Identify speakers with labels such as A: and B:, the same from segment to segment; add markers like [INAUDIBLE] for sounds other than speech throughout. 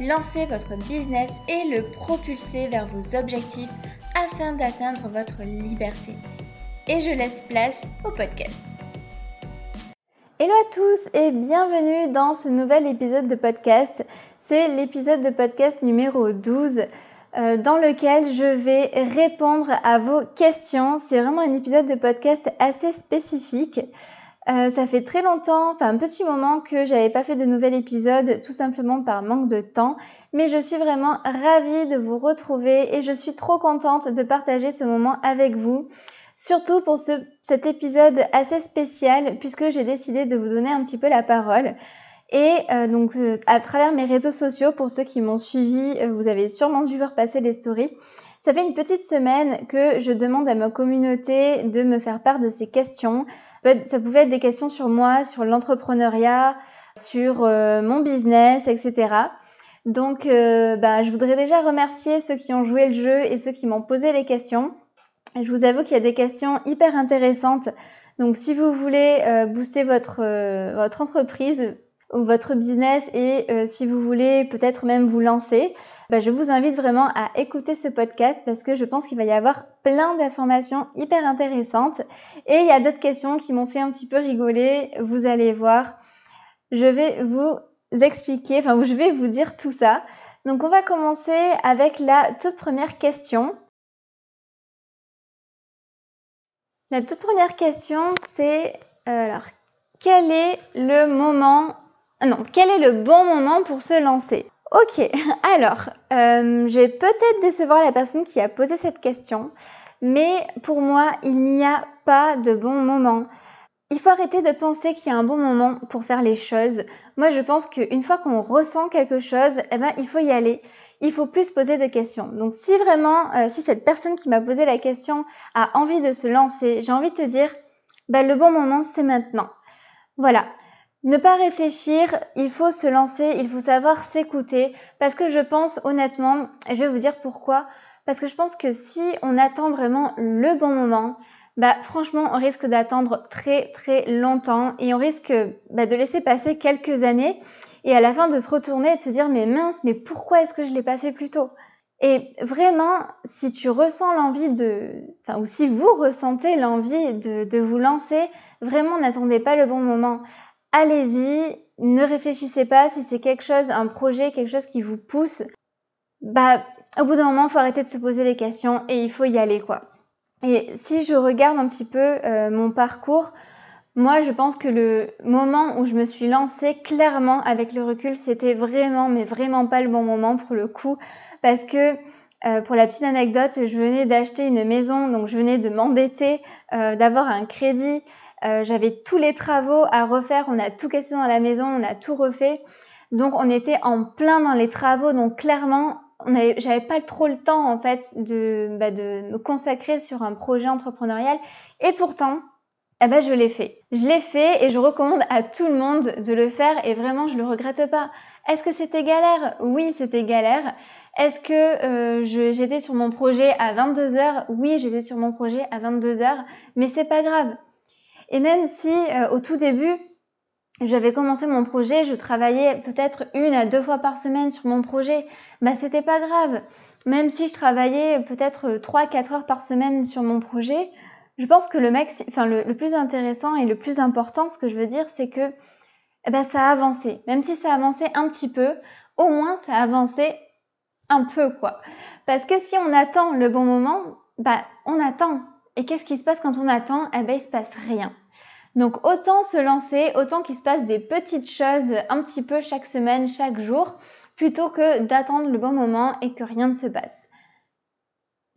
A: lancer votre business et le propulser vers vos objectifs afin d'atteindre votre liberté. Et je laisse place au podcast. Hello à tous et bienvenue dans ce nouvel épisode de podcast. C'est l'épisode de podcast numéro 12 euh, dans lequel je vais répondre à vos questions. C'est vraiment un épisode de podcast assez spécifique. Euh, ça fait très longtemps, enfin un petit moment que j'avais pas fait de nouvel épisode, tout simplement par manque de temps. Mais je suis vraiment ravie de vous retrouver et je suis trop contente de partager ce moment avec vous. Surtout pour ce, cet épisode assez spécial puisque j'ai décidé de vous donner un petit peu la parole. Et euh, donc euh, à travers mes réseaux sociaux, pour ceux qui m'ont suivi, vous avez sûrement dû voir passer les stories. Ça fait une petite semaine que je demande à ma communauté de me faire part de ces questions. Ça pouvait être des questions sur moi, sur l'entrepreneuriat, sur euh, mon business, etc. Donc, euh, bah, je voudrais déjà remercier ceux qui ont joué le jeu et ceux qui m'ont posé les questions. Je vous avoue qu'il y a des questions hyper intéressantes. Donc, si vous voulez euh, booster votre votre entreprise, votre business et euh, si vous voulez peut-être même vous lancer, bah, je vous invite vraiment à écouter ce podcast parce que je pense qu'il va y avoir plein d'informations hyper intéressantes et il y a d'autres questions qui m'ont fait un petit peu rigoler. Vous allez voir, je vais vous expliquer, enfin je vais vous dire tout ça. Donc on va commencer avec la toute première question. La toute première question c'est euh, alors quel est le moment non, quel est le bon moment pour se lancer? Ok, [LAUGHS] alors, euh, je vais peut-être décevoir la personne qui a posé cette question, mais pour moi, il n'y a pas de bon moment. Il faut arrêter de penser qu'il y a un bon moment pour faire les choses. Moi, je pense qu'une fois qu'on ressent quelque chose, eh ben, il faut y aller. Il faut plus poser de questions. Donc, si vraiment, euh, si cette personne qui m'a posé la question a envie de se lancer, j'ai envie de te dire, ben, le bon moment, c'est maintenant. Voilà. Ne pas réfléchir, il faut se lancer, il faut savoir s'écouter, parce que je pense honnêtement, et je vais vous dire pourquoi, parce que je pense que si on attend vraiment le bon moment, bah franchement on risque d'attendre très très longtemps et on risque bah, de laisser passer quelques années et à la fin de se retourner et de se dire mais mince mais pourquoi est-ce que je l'ai pas fait plus tôt? Et vraiment, si tu ressens l'envie de, enfin, ou si vous ressentez l'envie de, de vous lancer, vraiment n'attendez pas le bon moment allez-y, ne réfléchissez pas si c'est quelque chose, un projet, quelque chose qui vous pousse. Bah, au bout d'un moment, faut arrêter de se poser les questions et il faut y aller, quoi. Et si je regarde un petit peu euh, mon parcours, moi, je pense que le moment où je me suis lancée, clairement, avec le recul, c'était vraiment, mais vraiment pas le bon moment pour le coup, parce que euh, pour la petite anecdote, je venais d'acheter une maison, donc je venais de m'endetter, euh, d'avoir un crédit. Euh, j'avais tous les travaux à refaire. On a tout cassé dans la maison, on a tout refait. Donc on était en plein dans les travaux. Donc clairement, j'avais pas trop le temps en fait de, bah, de me consacrer sur un projet entrepreneurial. Et pourtant, eh ben je l'ai fait. Je l'ai fait et je recommande à tout le monde de le faire et vraiment je le regrette pas. Est-ce que c'était galère? Oui, c'était galère. Est-ce que euh, j'étais sur mon projet à 22 heures? Oui, j'étais sur mon projet à 22 heures, mais c'est pas grave. Et même si euh, au tout début, j'avais commencé mon projet, je travaillais peut-être une à deux fois par semaine sur mon projet, bah c'était pas grave. Même si je travaillais peut-être trois, quatre heures par semaine sur mon projet, je pense que le max, enfin le, plus intéressant et le plus important, ce que je veux dire, c'est que eh ben, ça a avancé. Même si ça a avancé un petit peu, au moins ça a avancé un peu quoi. Parce que si on attend le bon moment, bah on attend. Et qu'est-ce qui se passe quand on attend? Eh ben il se passe rien. Donc autant se lancer, autant qu'il se passe des petites choses un petit peu chaque semaine, chaque jour, plutôt que d'attendre le bon moment et que rien ne se passe.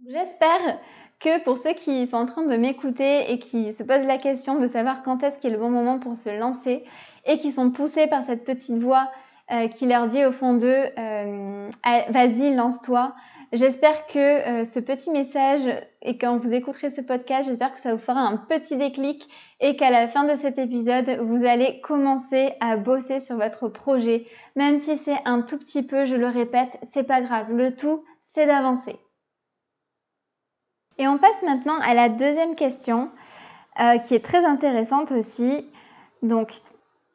A: J'espère que pour ceux qui sont en train de m'écouter et qui se posent la question de savoir quand est-ce qu'est le bon moment pour se lancer et qui sont poussés par cette petite voix euh, qui leur dit au fond d'eux, euh, vas-y, lance-toi. J'espère que euh, ce petit message et quand vous écouterez ce podcast, j'espère que ça vous fera un petit déclic et qu'à la fin de cet épisode, vous allez commencer à bosser sur votre projet. Même si c'est un tout petit peu, je le répète, c'est pas grave. Le tout, c'est d'avancer. Et on passe maintenant à la deuxième question euh, qui est très intéressante aussi. Donc,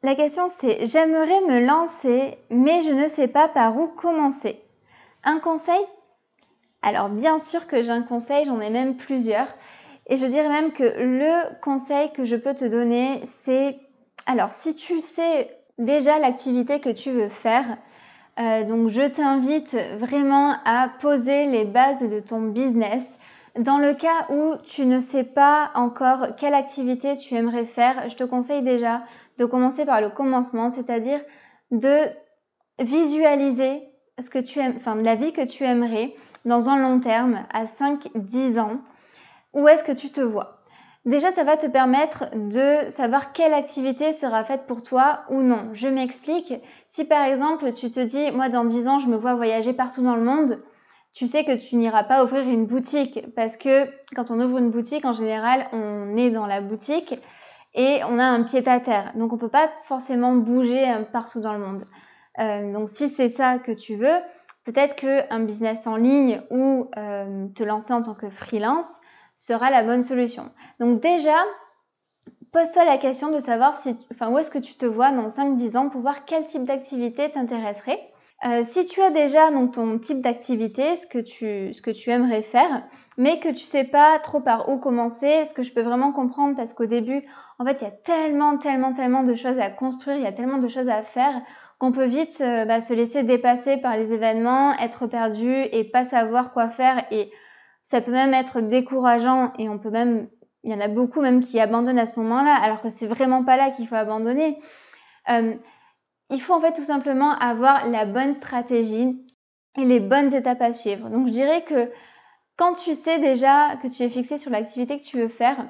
A: la question c'est j'aimerais me lancer, mais je ne sais pas par où commencer. Un conseil? Alors bien sûr que j'ai un conseil, j'en ai même plusieurs. Et je dirais même que le conseil que je peux te donner, c'est, alors si tu sais déjà l'activité que tu veux faire, euh, donc je t'invite vraiment à poser les bases de ton business. Dans le cas où tu ne sais pas encore quelle activité tu aimerais faire, je te conseille déjà de commencer par le commencement, c'est-à-dire de visualiser ce que tu aimes, enfin la vie que tu aimerais dans un long terme, à 5-10 ans, où est-ce que tu te vois? Déjà, ça va te permettre de savoir quelle activité sera faite pour toi ou non. Je m'explique. Si par exemple, tu te dis, moi dans 10 ans, je me vois voyager partout dans le monde, tu sais que tu n'iras pas ouvrir une boutique parce que quand on ouvre une boutique, en général, on est dans la boutique et on a un pied à terre. Donc on peut pas forcément bouger euh, partout dans le monde. Euh, donc si c'est ça que tu veux, peut-être qu'un business en ligne ou euh, te lancer en tant que freelance sera la bonne solution. Donc déjà, pose-toi la question de savoir si, enfin, où est-ce que tu te vois dans 5-10 ans pour voir quel type d'activité t'intéresserait. Euh, si tu as déjà donc ton type d'activité, ce que tu ce que tu aimerais faire, mais que tu sais pas trop par où commencer, ce que je peux vraiment comprendre parce qu'au début, en fait, il y a tellement tellement tellement de choses à construire, il y a tellement de choses à faire qu'on peut vite euh, bah, se laisser dépasser par les événements, être perdu et pas savoir quoi faire et ça peut même être décourageant et on peut même il y en a beaucoup même qui abandonnent à ce moment-là alors que c'est vraiment pas là qu'il faut abandonner. Euh, il faut en fait tout simplement avoir la bonne stratégie et les bonnes étapes à suivre. Donc je dirais que quand tu sais déjà que tu es fixé sur l'activité que tu veux faire,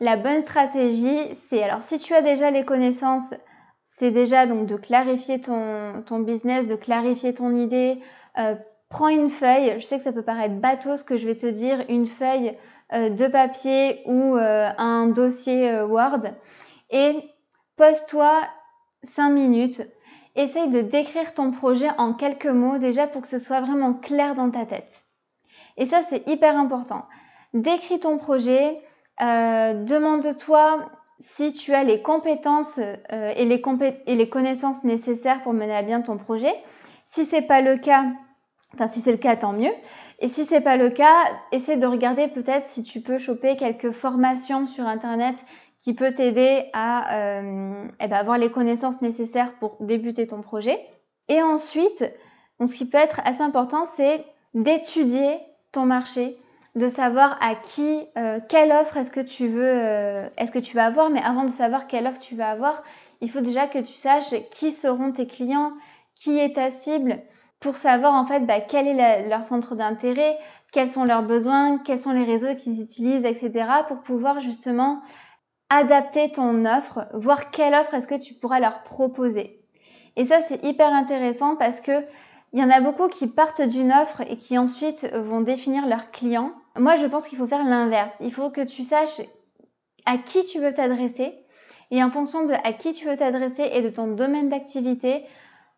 A: la bonne stratégie, c'est alors si tu as déjà les connaissances, c'est déjà donc de clarifier ton, business, de clarifier ton idée. Euh, prends une feuille, je sais que ça peut paraître bateau ce que je vais te dire, une feuille euh, de papier ou euh, un dossier Word et pose-toi 5 minutes essaye de décrire ton projet en quelques mots déjà pour que ce soit vraiment clair dans ta tête. Et ça, c'est hyper important. Décris ton projet, euh, demande-toi si tu as les compétences euh, et, les connaissances nécessaires pour mener à bien ton projet. Si c'est pas le cas, enfin si c'est le cas, tant mieux. Et si c'est pas le cas, essaie de regarder peut-être si tu peux choper quelques formations sur internet qui peut t'aider à euh, eh ben, avoir les connaissances nécessaires pour débuter ton projet. Et ensuite, donc, ce qui peut être assez important, c'est d'étudier ton marché, de savoir à qui, euh, quelle offre est-ce que tu veux, euh, est-ce que tu vas avoir. Mais avant de savoir quelle offre tu vas avoir, il faut déjà que tu saches qui seront tes clients, qui est ta cible, pour savoir en fait bah, quel est leur centre d'intérêt, quels sont leurs besoins, quels sont les réseaux qu'ils utilisent, etc. pour pouvoir justement adapter ton offre, voir quelle offre est-ce que tu pourras leur proposer. Et ça, c'est hyper intéressant parce que il y en a beaucoup qui partent d'une offre et qui ensuite vont définir leurs clients. Moi, je pense qu'il faut faire l'inverse. Il faut que tu saches à qui tu veux t'adresser et en fonction de à qui tu veux t'adresser et de ton domaine d'activité,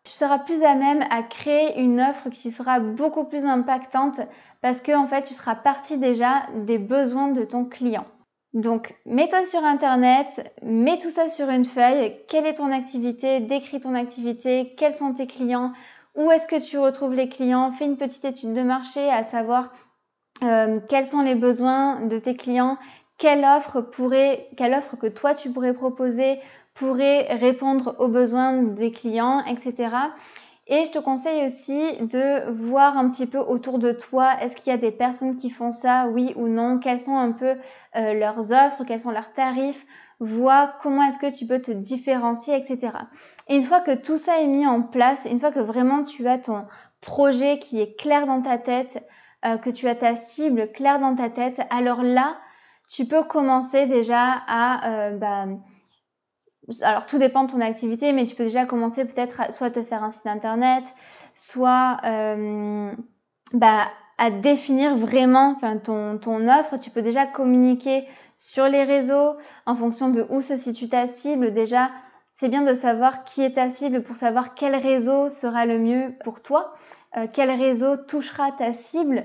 A: tu seras plus à même à créer une offre qui sera beaucoup plus impactante parce que en fait, tu seras parti déjà des besoins de ton client. Donc, mets-toi sur Internet, mets tout ça sur une feuille. Quelle est ton activité? Décris ton activité. Quels sont tes clients? Où est-ce que tu retrouves les clients? Fais une petite étude de marché à savoir euh, quels sont les besoins de tes clients. Quelle offre pourrait, quelle offre que toi tu pourrais proposer pourrait répondre aux besoins des clients, etc. Et je te conseille aussi de voir un petit peu autour de toi, est-ce qu'il y a des personnes qui font ça, oui ou non, quelles sont un peu euh, leurs offres, quels sont leurs tarifs, vois comment est-ce que tu peux te différencier, etc. Et une fois que tout ça est mis en place, une fois que vraiment tu as ton projet qui est clair dans ta tête, euh, que tu as ta cible claire dans ta tête, alors là, tu peux commencer déjà à... Euh, bah, alors tout dépend de ton activité, mais tu peux déjà commencer peut-être à soit te faire un site internet, soit euh, bah, à définir vraiment ton offre. Tu peux déjà communiquer sur les réseaux en fonction de où se situe ta cible. Déjà, c'est bien de savoir qui est ta cible pour savoir quel réseau sera le mieux pour toi, euh, quel réseau touchera ta cible.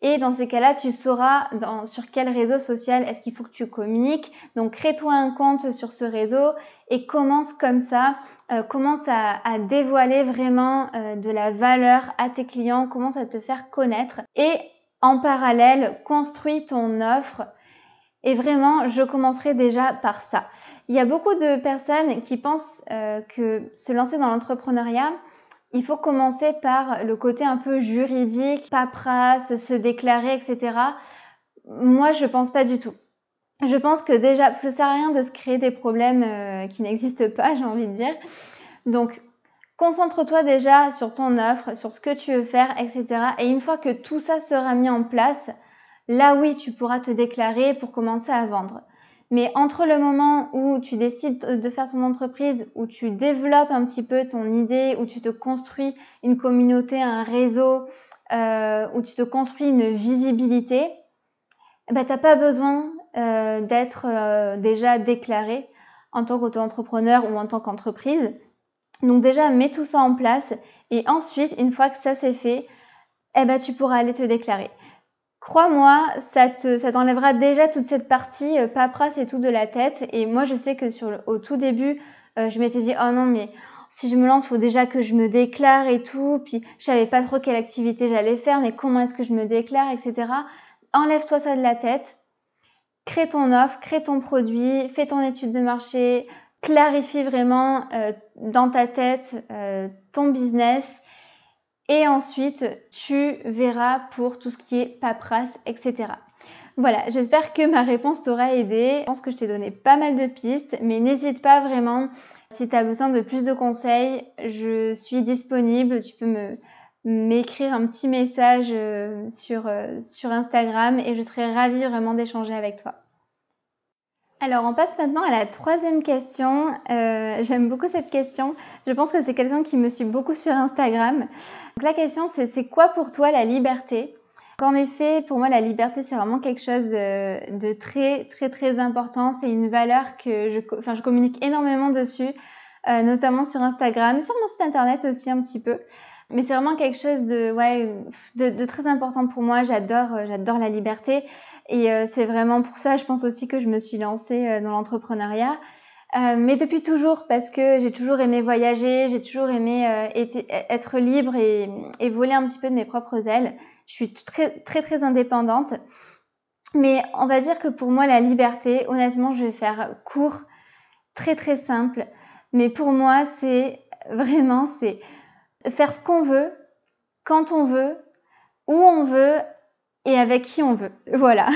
A: Et dans ces cas-là, tu sauras sur quel réseau social est-ce qu'il faut que tu communiques. Donc, crée-toi un compte sur ce réseau et commence comme ça. Euh, commence à, à, dévoiler vraiment euh, de la valeur à tes clients. Commence à te faire connaître. Et en parallèle, construis ton offre. Et vraiment, je commencerai déjà par ça. Il y a beaucoup de personnes qui pensent euh, que se lancer dans l'entrepreneuriat, il faut commencer par le côté un peu juridique, paperasse, se déclarer, etc. Moi, je pense pas du tout. Je pense que déjà, parce que ça sert à rien de se créer des problèmes euh, qui n'existent [LAUGHS] pas, j'ai envie de dire. Donc, concentre-toi déjà sur ton offre, sur ce que tu veux faire, etc. Et une fois que tout ça sera mis en place, là oui, tu pourras te déclarer pour commencer à vendre. Mais entre le moment où tu décides de faire ton entreprise, où tu développes un petit peu ton idée, où tu te construis une communauté, un réseau, euh, où tu te construis une visibilité, eh ben, tu n'as pas besoin euh, d'être euh, déjà déclaré en tant qu'auto-entrepreneur ou en tant qu'entreprise. Donc déjà, mets tout ça en place et ensuite, une fois que ça c'est fait, eh ben, tu pourras aller te déclarer. Crois-moi, ça te, ça t'enlèvera déjà toute cette partie euh, paperasse et tout de la tête. Et moi, je sais que sur le, au tout début, euh, je m'étais dit, oh non, mais si je me lance, faut déjà que je me déclare et tout. Puis, je savais pas trop quelle activité j'allais faire, mais comment est-ce que je me déclare, etc. Enlève-toi ça de la tête. Crée ton offre, crée ton produit, fais ton étude de marché, clarifie vraiment euh, dans ta tête euh, ton business et ensuite, tu verras pour tout ce qui est paperasse, etc. Voilà, j'espère que ma réponse t'aura aidé. Je pense que je t'ai donné pas mal de pistes, mais n'hésite pas vraiment. Si tu as besoin de plus de conseils, je suis disponible. Tu peux m'écrire un petit message euh, sur, euh, sur Instagram et je serai ravie vraiment d'échanger avec toi. Alors on passe maintenant à la troisième question. Euh, J'aime beaucoup cette question. Je pense que c'est quelqu'un qui me suit beaucoup sur Instagram. Donc la question c'est c'est quoi pour toi la liberté? En effet, pour moi la liberté c'est vraiment quelque chose euh, de très très très important. C'est une valeur que je, enfin, je communique énormément dessus, euh, notamment sur Instagram, sur mon site internet aussi un petit peu. Mais c'est vraiment quelque chose de, ouais, de, de, très important pour moi. J'adore, euh, j'adore la liberté. Et euh, c'est vraiment pour ça, je pense aussi que je me suis lancée euh, dans l'entrepreneuriat. Euh, mais depuis toujours, parce que j'ai toujours aimé voyager, j'ai toujours aimé être libre et, et, voler un petit peu de mes propres ailes. Je suis très, très, très indépendante. Mais on va dire que pour moi, la liberté, honnêtement, je vais faire court, très, très simple. Mais pour moi, c'est vraiment, c'est faire ce qu'on veut, quand on veut, où on veut et avec qui on veut. Voilà.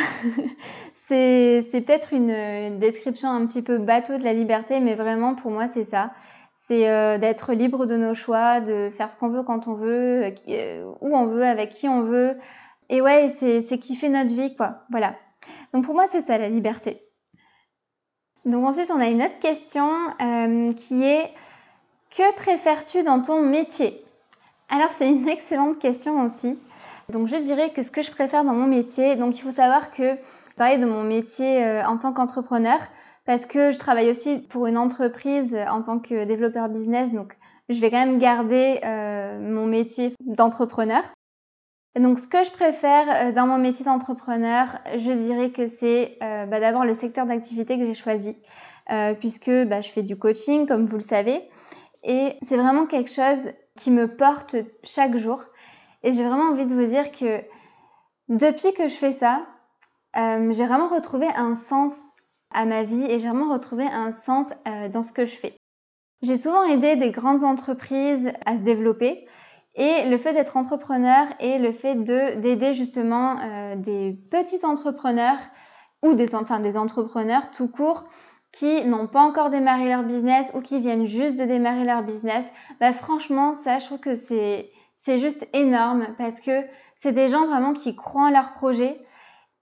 A: [LAUGHS] c'est peut-être une, description un petit peu bateau de la liberté, mais vraiment pour moi c'est ça. C'est euh, d'être libre de nos choix, de faire ce qu'on veut quand on veut, euh, où on veut, avec qui on veut. Et ouais, c'est kiffer notre vie, quoi. Voilà. Donc pour moi c'est ça la liberté. Donc ensuite on a une autre question euh, qui est que préfères-tu dans ton métier? Alors c'est une excellente question aussi. Donc je dirais que ce que je préfère dans mon métier, donc il faut savoir que parler de mon métier euh, en tant qu'entrepreneur parce que je travaille aussi pour une entreprise en tant que développeur business, donc je vais quand même garder euh, mon métier d'entrepreneur. Donc ce que je préfère euh, dans mon métier d'entrepreneur, je dirais que c'est bah, d'abord le secteur d'activité que j'ai choisi, puisque bah, je fais du coaching, comme vous le savez, et c'est vraiment quelque chose qui me porte chaque jour. Et j'ai vraiment envie de vous dire que depuis que je fais ça, euh, j'ai vraiment retrouvé un sens à ma vie et j'ai vraiment retrouvé un sens euh, dans ce que je fais. J'ai souvent aidé des grandes entreprises à se développer et le fait d'être entrepreneur et le fait de d'aider justement euh, des petits entrepreneurs ou des enfin des entrepreneurs tout court qui n'ont pas encore démarré leur business ou qui viennent juste de démarrer leur business, bah franchement, ça, je trouve que c'est c'est juste énorme parce que c'est des gens vraiment qui croient en leur projet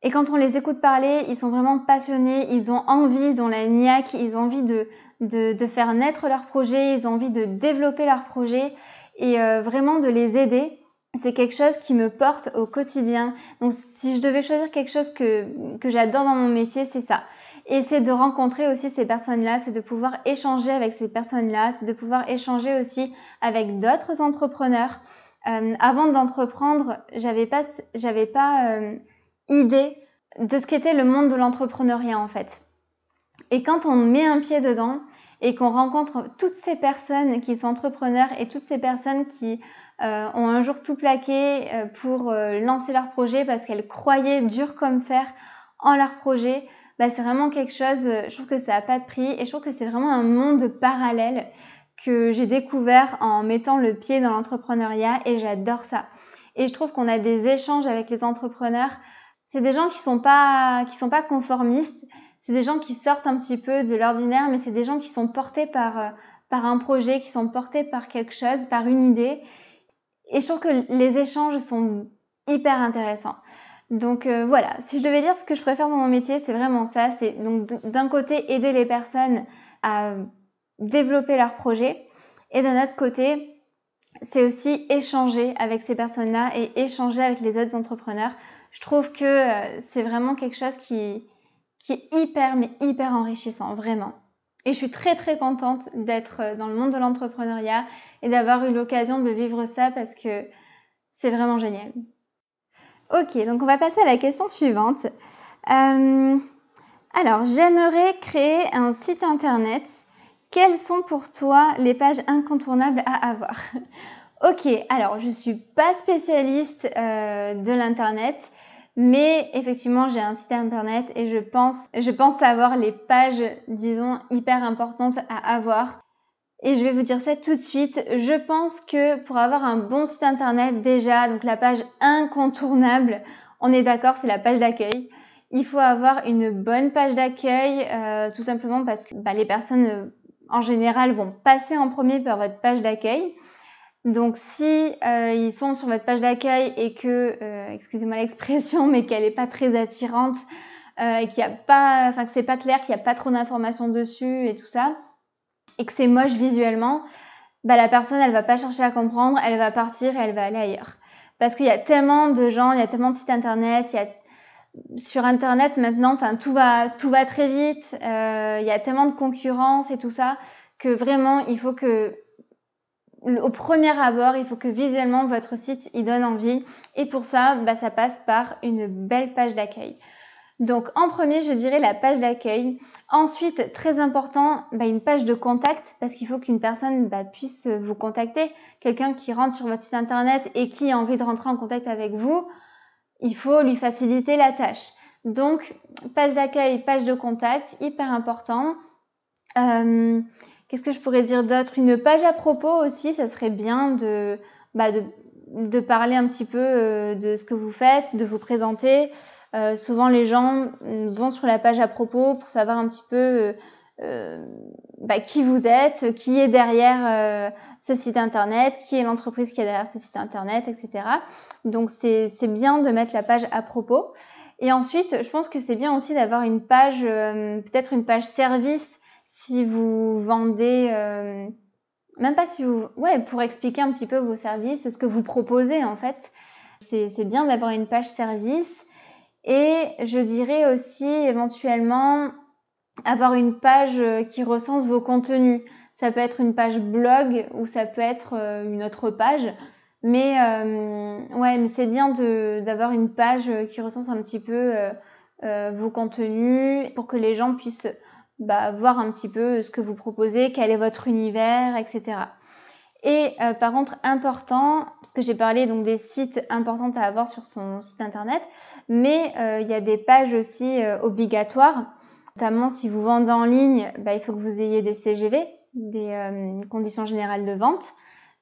A: Et quand on les écoute parler, ils sont vraiment passionnés, ils ont envie, ils ont la niaque, ils ont envie de, de, de faire naître leur projet, ils ont envie de développer leur projet et euh, vraiment de les aider. C'est quelque chose qui me porte au quotidien. Donc si je devais choisir quelque chose que, que j'adore dans mon métier, c'est ça. Et c'est de rencontrer aussi ces personnes-là, c'est de pouvoir échanger avec ces personnes-là, c'est de pouvoir échanger aussi avec d'autres entrepreneurs. Euh, avant d'entreprendre, j'avais pas, j'avais pas euh, idée de ce qu'était le monde de l'entrepreneuriat en fait. Et quand on met un pied dedans et qu'on rencontre toutes ces personnes qui sont entrepreneurs et toutes ces personnes qui euh, ont un jour tout plaqué pour lancer leur projet parce qu'elles croyaient dur comme fer en leur projet, bah, c'est vraiment quelque chose, je trouve que ça n'a pas de prix et je trouve que c'est vraiment un monde parallèle que j'ai découvert en mettant le pied dans l'entrepreneuriat et j'adore ça. Et je trouve qu'on a des échanges avec les entrepreneurs c'est des gens qui sont pas qui sont pas conformistes. C'est des gens qui sortent un petit peu de l'ordinaire, mais c'est des gens qui sont portés par euh, par un projet, qui sont portés par quelque chose, par une idée. Et je trouve que les échanges sont hyper intéressants. Donc euh, voilà, si je devais dire ce que je préfère dans mon métier, c'est vraiment ça. C'est donc d'un côté aider les personnes à développer leur projet, et d'un autre côté c'est aussi échanger avec ces personnes-là et échanger avec les autres entrepreneurs. Je trouve que euh, c'est vraiment quelque chose qui, est hyper, mais hyper enrichissant, vraiment. Et je suis très très contente d'être euh, dans le monde de l'entrepreneuriat et d'avoir eu l'occasion de vivre ça parce que c'est vraiment génial. Ok, donc on va passer à la question suivante. Euh, alors, j'aimerais créer un site internet quelles sont pour toi les pages incontournables à avoir? [LAUGHS] Ok, alors je suis pas spécialiste euh, de l'internet, mais effectivement j'ai un site internet et je pense, je pense avoir les pages, disons, hyper importantes à avoir. Et je vais vous dire ça tout de suite. Je pense que pour avoir un bon site internet, déjà, donc la page incontournable, on est d'accord, c'est la page d'accueil. Il faut avoir une bonne page d'accueil, euh, tout simplement parce que bah, les personnes en général, vont passer en premier par votre page d'accueil. Donc si euh, ils sont sur votre page d'accueil et que, euh, excusez-moi l'expression, mais qu'elle n'est pas très attirante, euh, et qu'il y a pas, enfin que c'est pas clair, qu'il n'y a pas trop d'informations dessus et tout ça, et que c'est moche visuellement, bah la personne elle va pas chercher à comprendre, elle va partir et elle va aller ailleurs. Parce qu'il y a tellement de gens, il y a tellement de sites internet, il y a sur Internet maintenant, enfin tout va tout va très vite. Euh, il y a tellement de concurrence et tout ça que vraiment il faut que au premier abord, il faut que visuellement votre site il donne envie. Et pour ça, bah, ça passe par une belle page d'accueil. Donc en premier, je dirais la page d'accueil. Ensuite, très important, bah, une page de contact parce qu'il faut qu'une personne bah, puisse vous contacter. Quelqu'un qui rentre sur votre site internet et qui a envie de rentrer en contact avec vous il faut lui faciliter la tâche. Donc, page d'accueil, page de contact, hyper important. Euh, qu'est-ce que je pourrais dire d'autre? Une page à propos aussi, ça serait bien de, bah parler un petit peu euh, de ce que vous faites, de vous présenter. Euh, souvent, les gens vont sur la page à propos pour savoir un petit peu euh, bah, qui vous êtes, qui est derrière euh, ce site internet, qui est l'entreprise qui est derrière ce site internet, etc. Donc c'est bien de mettre la page à propos. Et ensuite, je pense que c'est bien aussi d'avoir une page, euh, peut-être une page service si vous vendez, même pas si vous, ouais, pour expliquer un petit peu vos services, ce que vous proposez en fait. C'est bien d'avoir une page service. Et je dirais aussi éventuellement avoir une page euh, qui recense vos contenus. Ça peut être une page blog ou ça peut être euh, une autre page. Mais euh, ouais, mais c'est bien d'avoir une page qui recense un petit peu vos contenus pour que les gens puissent bah, voir un petit peu ce que vous proposez, quel est votre univers, etc. Et par contre, important, parce que j'ai parlé donc des sites importants à avoir sur son site internet, mais il y a des pages aussi obligatoires. Notamment si vous vendez en ligne, bah, il faut que vous ayez des CGV, des euh, conditions générales de vente.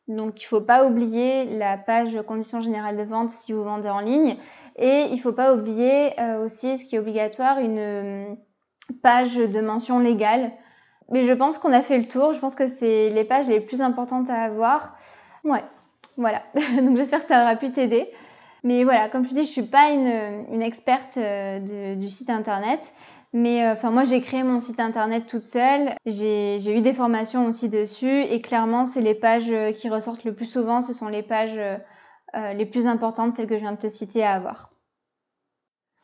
A: Donc il ne faut pas oublier la page conditions générales de vente si vous vendez en ligne. Et il ne faut pas oublier euh, aussi, ce qui est obligatoire, une euh, page de mention légale. Mais je pense qu'on a fait le tour. Je pense que c'est les pages les plus importantes à avoir. Ouais, voilà. [LAUGHS] Donc j'espère que ça aura pu t'aider. Mais voilà, comme je dis, je suis pas une, experte euh, du site internet. Mais euh, enfin, moi, j'ai créé mon site internet toute seule. J'ai eu des formations aussi dessus. Et clairement, c'est les pages qui ressortent le plus souvent. Ce sont les pages les plus importantes, celles que je viens de te citer à avoir.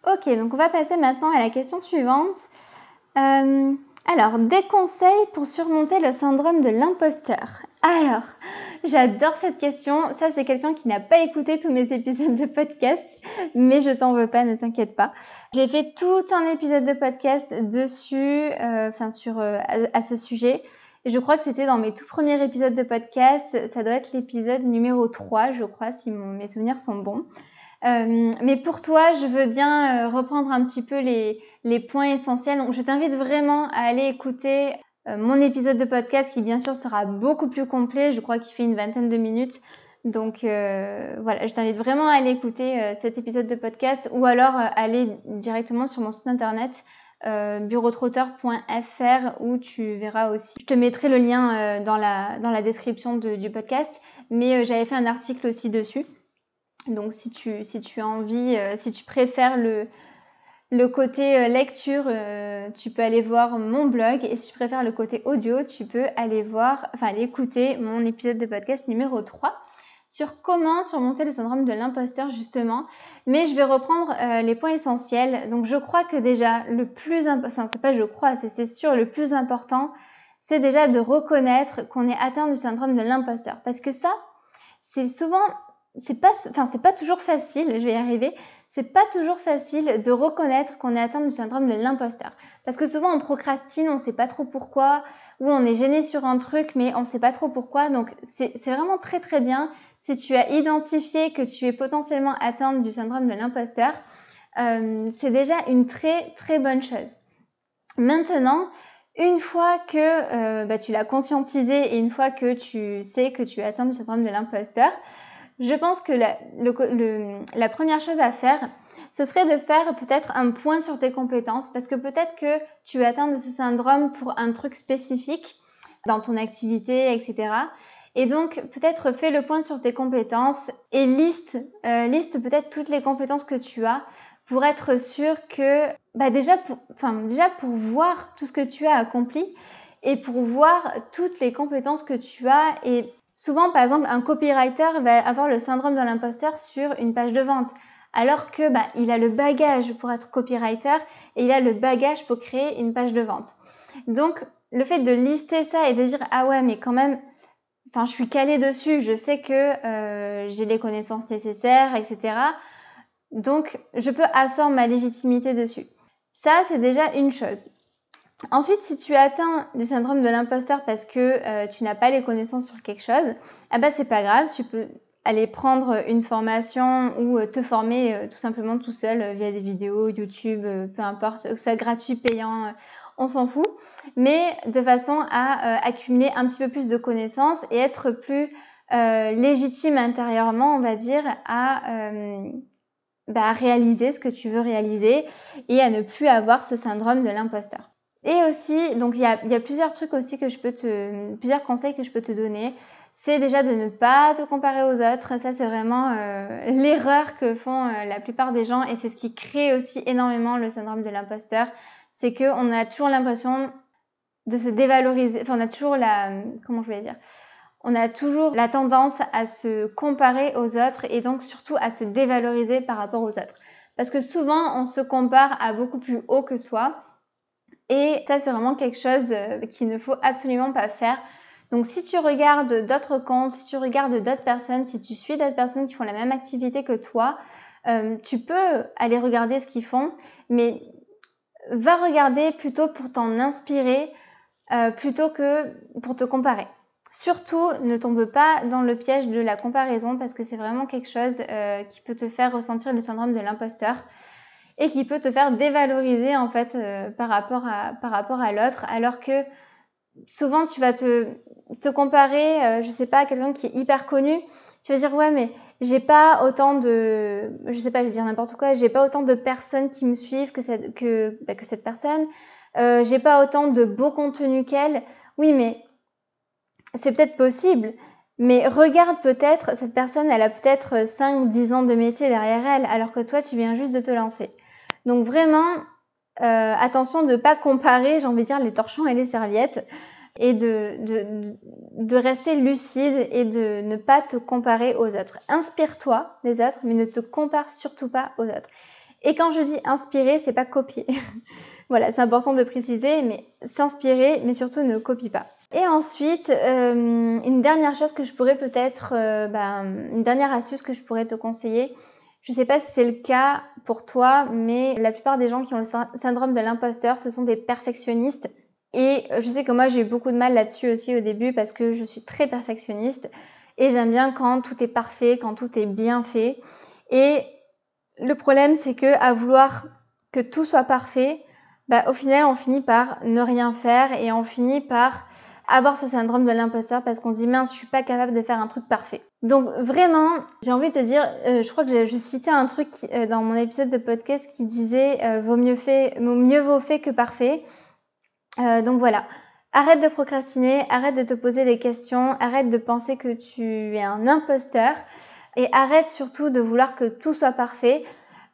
A: Ok, donc on va passer maintenant à la question suivante. Alors, des conseils pour surmonter le syndrome de l'imposteur. Alors, J'adore cette question. Ça, c'est quelqu'un qui n'a pas écouté tous mes épisodes de podcast, mais je t'en veux pas, ne t'inquiète pas. J'ai fait tout un épisode de podcast dessus, euh, enfin sur euh, à, ce sujet. Et je crois que c'était dans mes tout premiers épisodes de podcast. Ça doit être l'épisode numéro 3, je crois, si mes souvenirs sont bons. Euh, mais pour toi, je veux bien reprendre un petit peu les, points essentiels. Je t'invite vraiment à aller écouter euh, mon épisode de podcast qui bien sûr sera beaucoup plus complet, je crois qu'il fait une vingtaine de minutes. Donc euh, voilà, je t'invite vraiment à aller écouter euh, cet épisode de podcast ou alors aller directement sur mon site internet bureautrotteur.fr où tu verras aussi. Je te mettrai le lien dans la description du podcast, mais j'avais fait un article aussi dessus. Donc si tu, si tu as envie, si tu préfères le, le côté euh, lecture, euh, tu peux aller voir mon blog et si tu préfères le côté audio, tu peux aller voir, enfin aller écouter mon épisode de podcast numéro 3 sur comment surmonter le syndrome de l'imposteur justement. Mais je vais reprendre euh, les points essentiels. Donc je crois que déjà le plus important, c'est pas je crois, c'est sûr le plus important, c'est déjà de reconnaître qu'on est atteint du syndrome de l'imposteur. Parce que ça, c'est souvent c'est pas, enfin, c'est pas toujours facile, je vais y arriver, c'est pas toujours facile de reconnaître qu'on est atteint du syndrome de l'imposteur. Parce que souvent on procrastine, on sait pas trop pourquoi, ou on est gêné sur un truc, mais on sait pas trop pourquoi. Donc c'est vraiment très très bien si tu as identifié que tu es potentiellement atteinte du syndrome de l'imposteur. Euh, c'est déjà une très très bonne chose. Maintenant, une fois que euh, bah, tu l'as conscientisé et une fois que tu sais que tu es atteint du syndrome de l'imposteur, je pense que la, la, première chose à faire, ce serait de faire peut-être un point sur tes compétences, parce que peut-être que tu es atteint de ce syndrome pour un truc spécifique dans ton activité, etc. Et donc, peut-être fais le point sur tes compétences et liste, euh, liste peut-être toutes les compétences que tu as pour être sûr que, bah déjà, pour, enfin, déjà pour voir tout ce que tu as accompli et pour voir toutes les compétences que tu as et Souvent, par exemple, un copywriter va avoir le syndrome de l'imposteur sur une page de vente, alors que bah, il a le bagage pour être copywriter et il a le bagage pour créer une page de vente. Donc, le fait de lister ça et de dire ah ouais, mais quand même, enfin, je suis calé dessus, je sais que euh, j'ai les connaissances nécessaires, etc. Donc, je peux asseoir ma légitimité dessus. Ça, c'est déjà une chose. Ensuite, si tu atteins du syndrome de l'imposteur parce que euh, tu n'as pas les connaissances sur quelque chose, ah bah c'est pas grave, tu peux aller prendre une formation ou euh, te former euh, tout simplement tout seul via des vidéos, YouTube, peu importe, que ça gratuit, payant, on s'en fout, mais de façon à accumuler un petit peu plus de connaissances et être plus légitime intérieurement, on va dire, à bah, réaliser ce que tu veux réaliser et à ne plus avoir ce syndrome de l'imposteur. Et aussi, donc il y a, y a, plusieurs trucs aussi que je peux te, plusieurs conseils que je peux te donner. C'est déjà de ne pas te comparer aux autres. Ça, c'est vraiment euh, l'erreur que font euh, la plupart des gens et c'est ce qui crée aussi énormément le syndrome de l'imposteur. C'est que on a toujours l'impression de se dévaloriser. Enfin, on a toujours la, comment je vais dire, on a toujours la tendance à se comparer aux autres et donc surtout à se dévaloriser par rapport aux autres. Parce que souvent, on se compare à beaucoup plus haut que soi et ça, c'est vraiment quelque chose euh, qu'il ne faut absolument pas faire. Donc si tu regardes d'autres comptes, si tu regardes d'autres personnes, si tu suis d'autres personnes qui font la même activité que toi, euh, tu peux aller regarder ce qu'ils font, mais va regarder plutôt pour t'en inspirer euh, plutôt que pour te comparer. Surtout, ne tombe pas dans le piège de la comparaison parce que c'est vraiment quelque chose qui peut te faire ressentir le syndrome de l'imposteur et qui peut te faire dévaloriser en fait euh, par rapport à par rapport à l'autre. Alors que souvent tu vas te te comparer euh, je sais pas à quelqu'un qui est hyper connu. Tu vas dire ouais mais j'ai pas autant de je sais pas je vais dire n'importe quoi j'ai pas autant de personnes qui me suivent que cette que bah, que cette personne. Euh, j'ai pas autant de beau contenu qu'elle. Oui mais c'est peut-être possible. Mais regarde peut-être, cette personne, elle a peut-être 5, 10 ans de métier derrière elle, alors que toi, tu viens juste de te lancer. Donc vraiment, euh, attention de ne pas comparer, j'ai envie de dire, les torchons et les serviettes, et de, rester lucide et de ne pas te comparer aux autres. Inspire-toi des autres, mais ne te compare surtout pas aux autres. Et quand je dis inspirer, c'est pas copier. [LAUGHS] voilà, c'est important de préciser, mais s'inspirer, mais surtout ne copie pas. Et ensuite, euh, une dernière chose que je pourrais peut-être, euh, ben, une dernière astuce que je pourrais te conseiller. Je ne sais pas si c'est le cas pour toi, mais la plupart des gens qui ont le syndrome de l'imposteur, ce sont des perfectionnistes. Et je sais que moi, j'ai eu beaucoup de mal là-dessus aussi au début parce que je suis très perfectionniste et j'aime bien quand tout est parfait, quand tout est bien fait. Et le problème, c'est que à vouloir que tout soit parfait, bah, au final, on finit par ne rien faire et on finit par avoir ce syndrome de l'imposteur parce qu'on dit mince, je suis pas capable de faire un truc parfait. Donc vraiment, j'ai envie de te dire, euh, je crois que j'ai cité un truc euh, dans mon épisode de podcast qui disait euh, mieux mieux vaut fait que parfait. donc voilà. Arrête de procrastiner, arrête de te poser des questions, arrête de penser que tu es un imposteur et arrête surtout de vouloir que tout soit parfait.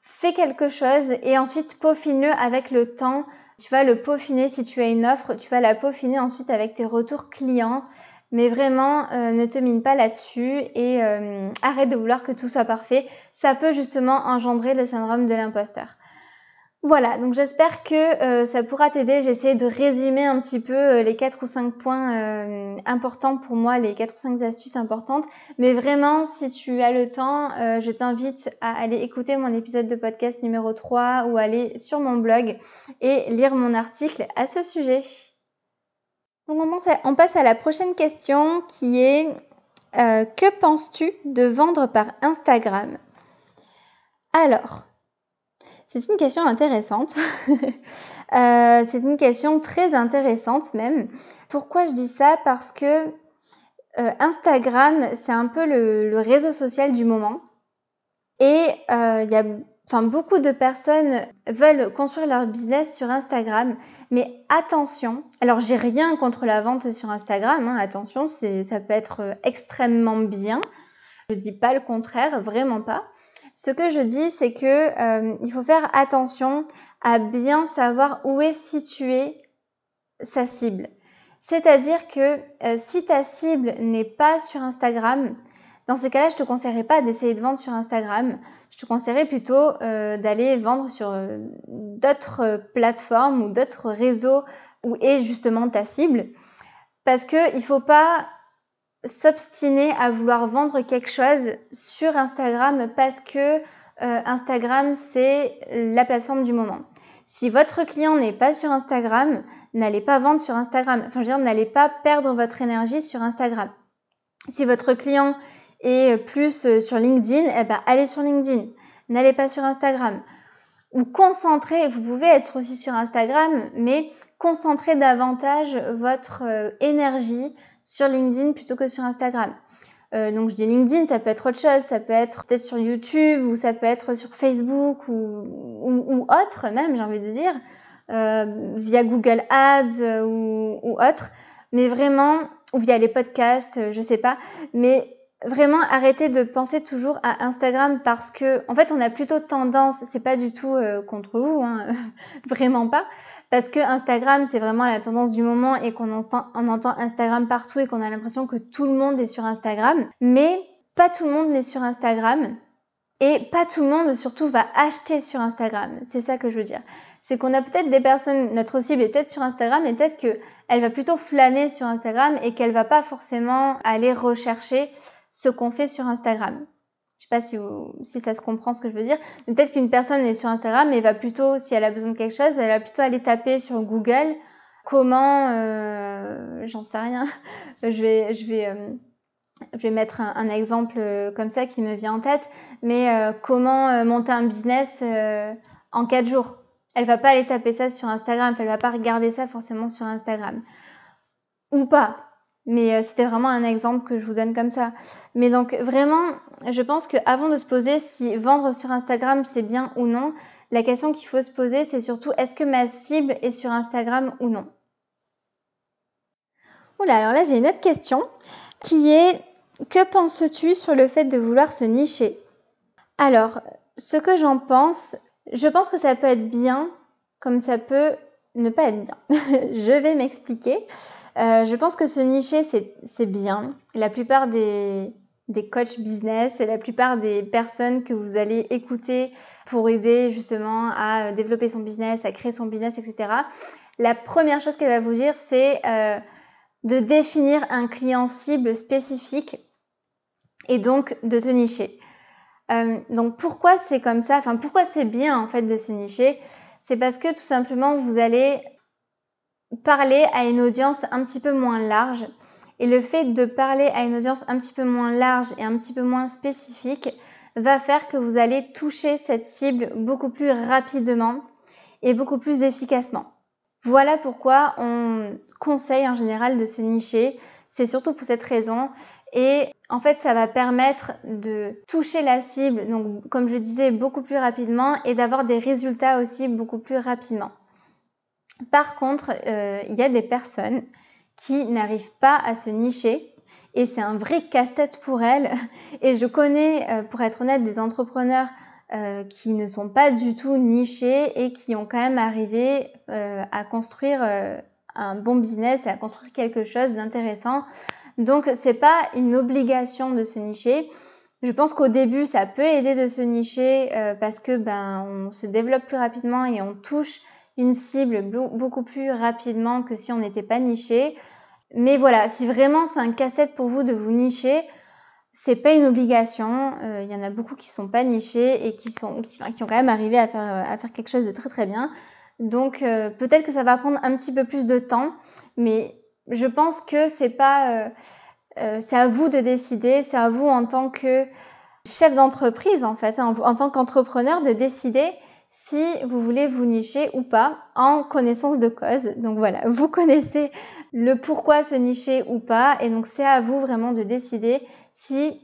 A: Fais quelque chose et ensuite peaufine-le avec le temps tu vas le peaufiner si tu as une offre, tu vas la peaufiner ensuite avec tes retours clients. Mais vraiment, euh, ne te mine pas là-dessus et euh, arrête de vouloir que tout soit parfait. Ça peut justement engendrer le syndrome de l'imposteur. Voilà, donc j'espère que euh, ça pourra t'aider. J'ai essayé de résumer un petit peu euh, les quatre ou cinq points euh, importants pour moi, les quatre ou cinq astuces importantes. Mais vraiment, si tu as le temps, je t'invite à aller écouter mon épisode de podcast numéro 3 ou aller sur mon blog et lire mon article à ce sujet. Donc on passe à la prochaine question qui est que penses-tu de vendre par Instagram? Alors, c'est une question intéressante. [LAUGHS] euh, c'est une question très intéressante même. Pourquoi je dis ça? Parce que euh, Instagram, c'est un peu le, réseau social du moment. Et euh, il y a beaucoup de personnes veulent construire leur business sur Instagram, mais attention. Alors, j'ai rien contre la vente sur Instagram. Hein, attention, ça peut être extrêmement bien. Je dis pas le contraire, vraiment pas. Ce que je dis, c'est que euh, il faut faire attention à bien savoir où est située sa cible. C'est-à-dire que euh, si ta cible n'est pas sur Instagram, dans ce cas-là, je te conseillerais pas d'essayer de vendre sur Instagram. Je te conseillerais plutôt euh, d'aller vendre sur d'autres plateformes ou d'autres réseaux où est justement ta cible. Parce que il faut pas s'obstiner à vouloir vendre quelque chose sur Instagram parce que euh, Instagram c'est la plateforme du moment. Si votre client n'est pas sur Instagram, n'allez pas vendre sur Instagram. Enfin, je veux dire, n'allez pas perdre votre énergie sur Instagram. Si votre client est plus euh, sur LinkedIn, eh ben, allez sur LinkedIn. N'allez pas sur Instagram. Ou concentrez, vous pouvez être aussi sur Instagram, mais concentrez davantage votre euh, énergie sur LinkedIn plutôt que sur Instagram. Euh, donc je dis LinkedIn, ça peut être autre chose, ça peut être peut-être sur YouTube ou ça peut être sur Facebook ou, ou, autre même, j'ai envie de dire, euh, via Google Ads ou, ou autre. Mais vraiment, ou via les podcasts, je sais pas. Mais vraiment arrêter de penser toujours à Instagram parce que en fait on a plutôt tendance c'est pas du tout euh, contre vous hein, [LAUGHS] vraiment pas parce que Instagram c'est vraiment la tendance du moment et qu'on entend, entend Instagram partout et qu'on a l'impression que tout le monde est sur Instagram mais pas tout le monde n'est sur Instagram et pas tout le monde surtout va acheter sur Instagram. C'est ça que je veux dire. C'est qu'on a peut-être des personnes, notre cible est peut-être sur Instagram et peut-être qu'elle va plutôt flâner sur Instagram et qu'elle va pas forcément aller rechercher ce qu'on fait sur Instagram. Je sais pas si, si ça se comprend ce que je veux dire. Peut-être qu'une personne est sur Instagram mais va plutôt, si elle a besoin de quelque chose, elle va plutôt aller taper sur Google comment, euh, j'en sais rien. [LAUGHS] je vais, je vais, euh, je vais mettre un, exemple euh, comme ça qui me vient en tête. Mais comment monter un business en quatre jours Elle va pas aller taper ça sur Instagram. Elle va pas regarder ça forcément sur Instagram. Ou pas. Mais euh, c'était vraiment un exemple que je vous donne comme ça. Mais donc vraiment, je pense qu'avant de se poser si vendre sur Instagram c'est bien ou non, la question qu'il faut se poser c'est surtout est-ce que ma cible est sur Instagram ou non? Oula, alors là j'ai une autre question qui est que penses-tu sur le fait de vouloir se nicher? Alors, ce que j'en pense, je pense que ça peut être bien, comme ça peut ne pas être bien. [LAUGHS] je vais m'expliquer. Euh, je pense que se nicher, c'est bien. La plupart des, des coachs business et la plupart des personnes que vous allez écouter pour aider justement à développer son business, à créer son business, etc. La première chose qu'elle va vous dire, c'est euh, de définir un client cible spécifique et donc de te nicher. Euh, donc pourquoi c'est comme ça? Enfin pourquoi c'est bien en fait de se nicher? C'est parce que tout simplement vous allez parler à une audience un petit peu moins large. Et le fait de parler à une audience un petit peu moins large et un petit peu moins spécifique va faire que vous allez toucher cette cible beaucoup plus rapidement et beaucoup plus efficacement. Voilà pourquoi on conseille en général de se nicher. C'est surtout pour cette raison. Et en fait, ça va permettre de toucher la cible, donc comme je disais, beaucoup plus rapidement et d'avoir des résultats aussi beaucoup plus rapidement. Par contre, euh, il y a des personnes qui n'arrivent pas à se nicher et c'est un vrai casse-tête pour elles. [LAUGHS] Et je connais, euh, pour être honnête, des entrepreneurs euh, qui ne sont pas du tout nichés et qui ont quand même arrivé à construire un bon business et à construire quelque chose d'intéressant. Donc c'est pas une obligation de se nicher. Je pense qu'au début ça peut aider de se nicher parce que ben on se développe plus rapidement et on touche une cible beaucoup plus rapidement que si on n'était pas niché. Mais voilà, si vraiment c'est un cassette pour vous de vous nicher, c'est pas une obligation. Il euh, y en a beaucoup qui sont pas nichés et qui sont qui, ont quand même arrivé à faire à faire quelque chose de très très bien. Donc euh, peut-être que ça va prendre un petit peu plus de temps, mais je pense que c'est pas euh, c'est à vous de décider, c'est à vous en tant que chef d'entreprise en fait, hein, en tant qu'entrepreneur de décider si vous voulez vous nicher ou pas en connaissance de cause. Donc voilà, [LAUGHS] vous connaissez le pourquoi se nicher ou pas et donc c'est à vous vraiment de décider si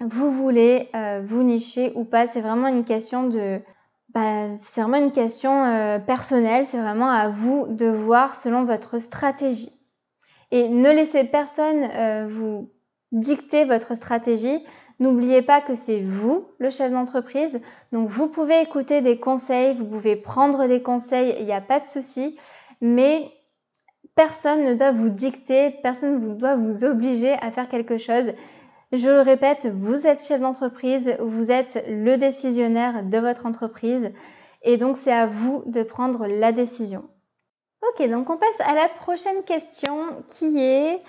A: vous voulez euh, vous nicher ou pas. C'est vraiment une question de... Bah, c'est vraiment une question euh, personnelle, c'est vraiment à vous de voir selon votre stratégie. Et ne laissez personne euh, vous dicter votre stratégie. N'oubliez pas que c'est vous le chef d'entreprise. Donc vous pouvez écouter des conseils, vous pouvez prendre des conseils, il n'y a pas de souci. Mais personne ne doit vous dicter, personne ne doit vous obliger à faire quelque chose. Je le répète, vous êtes chef d'entreprise, vous êtes le décisionnaire de votre entreprise et donc c'est à vous de prendre la décision. Ok, donc on passe à la prochaine question qui est...